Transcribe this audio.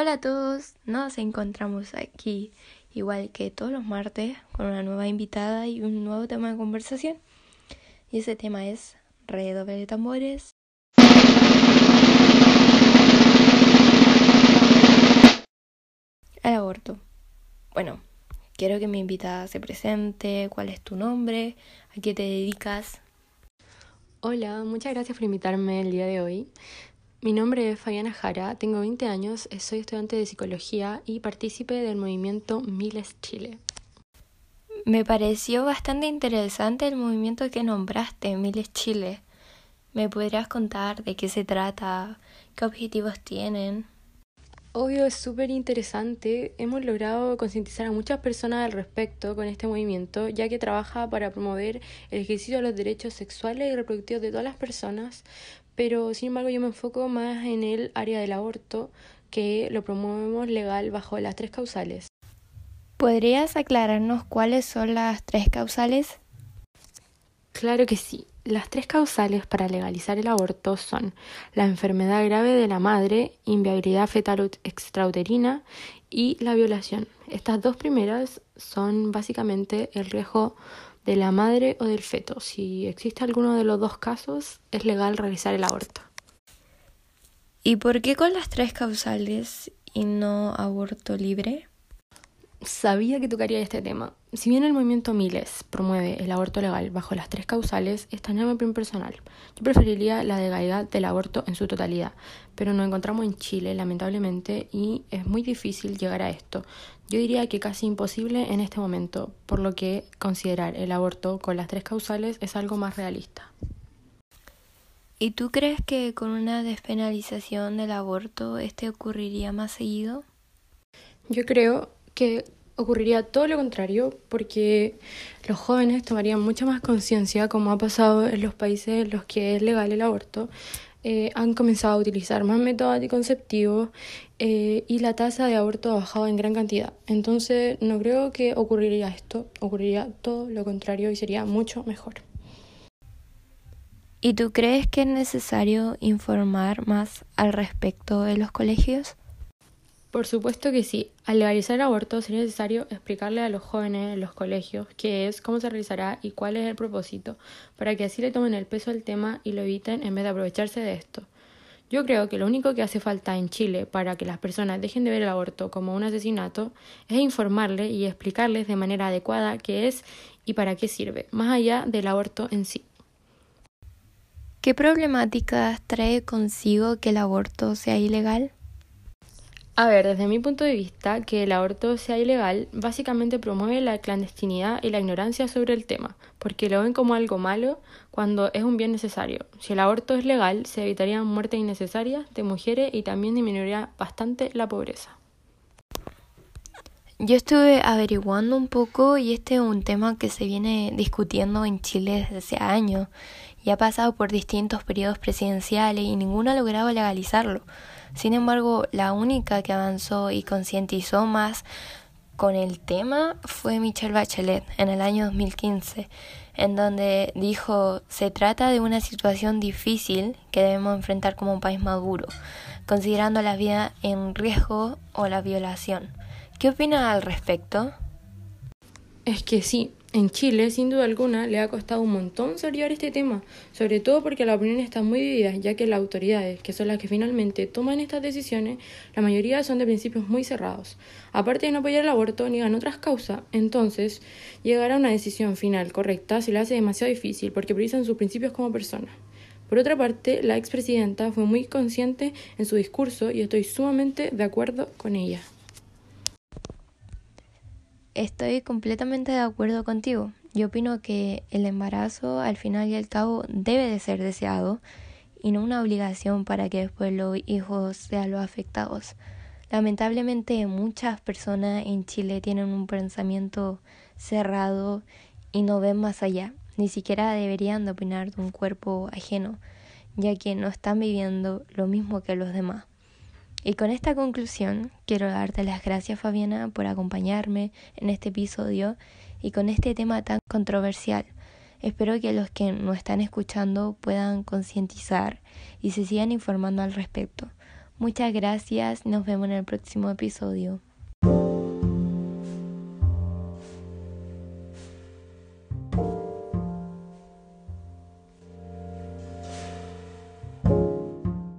Hola a todos, nos encontramos aquí igual que todos los martes con una nueva invitada y un nuevo tema de conversación. Y ese tema es redoble de tambores. El aborto. Bueno, quiero que mi invitada se presente, cuál es tu nombre, a qué te dedicas. Hola, muchas gracias por invitarme el día de hoy. Mi nombre es Fabiana Jara, tengo 20 años, soy estudiante de psicología y partícipe del movimiento Miles Chile. Me pareció bastante interesante el movimiento que nombraste, Miles Chile. ¿Me podrías contar de qué se trata? ¿Qué objetivos tienen? Obvio, es súper interesante. Hemos logrado concientizar a muchas personas al respecto con este movimiento, ya que trabaja para promover el ejercicio de los derechos sexuales y reproductivos de todas las personas, pero sin embargo yo me enfoco más en el área del aborto, que lo promovemos legal bajo las tres causales. ¿Podrías aclararnos cuáles son las tres causales? Claro que sí. Las tres causales para legalizar el aborto son la enfermedad grave de la madre, inviabilidad fetal extrauterina y la violación. Estas dos primeras son básicamente el riesgo de la madre o del feto. Si existe alguno de los dos casos, es legal realizar el aborto. ¿Y por qué con las tres causales y no aborto libre? Sabía que tocaría este tema. Si bien el movimiento Miles promueve el aborto legal bajo las tres causales, esta no es mi opinión personal. Yo preferiría la legalidad del aborto en su totalidad, pero nos encontramos en Chile, lamentablemente, y es muy difícil llegar a esto. Yo diría que casi imposible en este momento, por lo que considerar el aborto con las tres causales es algo más realista. ¿Y tú crees que con una despenalización del aborto este ocurriría más seguido? Yo creo que ocurriría todo lo contrario porque los jóvenes tomarían mucha más conciencia, como ha pasado en los países en los que es legal el aborto, eh, han comenzado a utilizar más métodos anticonceptivos eh, y la tasa de aborto ha bajado en gran cantidad. Entonces no creo que ocurriría esto, ocurriría todo lo contrario y sería mucho mejor. ¿Y tú crees que es necesario informar más al respecto de los colegios? Por supuesto que sí. Al legalizar el aborto sería necesario explicarle a los jóvenes en los colegios qué es, cómo se realizará y cuál es el propósito, para que así le tomen el peso al tema y lo eviten en vez de aprovecharse de esto. Yo creo que lo único que hace falta en Chile para que las personas dejen de ver el aborto como un asesinato es informarles y explicarles de manera adecuada qué es y para qué sirve, más allá del aborto en sí. ¿Qué problemáticas trae consigo que el aborto sea ilegal? A ver, desde mi punto de vista, que el aborto sea ilegal básicamente promueve la clandestinidad y la ignorancia sobre el tema, porque lo ven como algo malo cuando es un bien necesario. Si el aborto es legal, se evitarían muertes innecesarias de mujeres y también disminuiría bastante la pobreza. Yo estuve averiguando un poco y este es un tema que se viene discutiendo en Chile desde hace años y ha pasado por distintos periodos presidenciales y ninguno ha logrado legalizarlo. Sin embargo, la única que avanzó y concientizó más con el tema fue Michelle Bachelet en el año 2015, en donde dijo se trata de una situación difícil que debemos enfrentar como un país maduro, considerando la vida en riesgo o la violación. ¿Qué opina al respecto? Es que sí, en Chile, sin duda alguna, le ha costado un montón sortear este tema, sobre todo porque la opinión está muy dividida, ya que las autoridades, que son las que finalmente toman estas decisiones, la mayoría son de principios muy cerrados. Aparte de no apoyar el aborto, niegan otras causas, entonces llegar a una decisión final correcta se le hace demasiado difícil porque priorizan sus principios como personas. Por otra parte, la expresidenta fue muy consciente en su discurso y estoy sumamente de acuerdo con ella. Estoy completamente de acuerdo contigo. Yo opino que el embarazo al final y al cabo debe de ser deseado y no una obligación para que después los hijos sean los afectados. Lamentablemente muchas personas en Chile tienen un pensamiento cerrado y no ven más allá. Ni siquiera deberían de opinar de un cuerpo ajeno, ya que no están viviendo lo mismo que los demás. Y con esta conclusión quiero darte las gracias Fabiana por acompañarme en este episodio y con este tema tan controversial. Espero que los que nos están escuchando puedan concientizar y se sigan informando al respecto. Muchas gracias, nos vemos en el próximo episodio.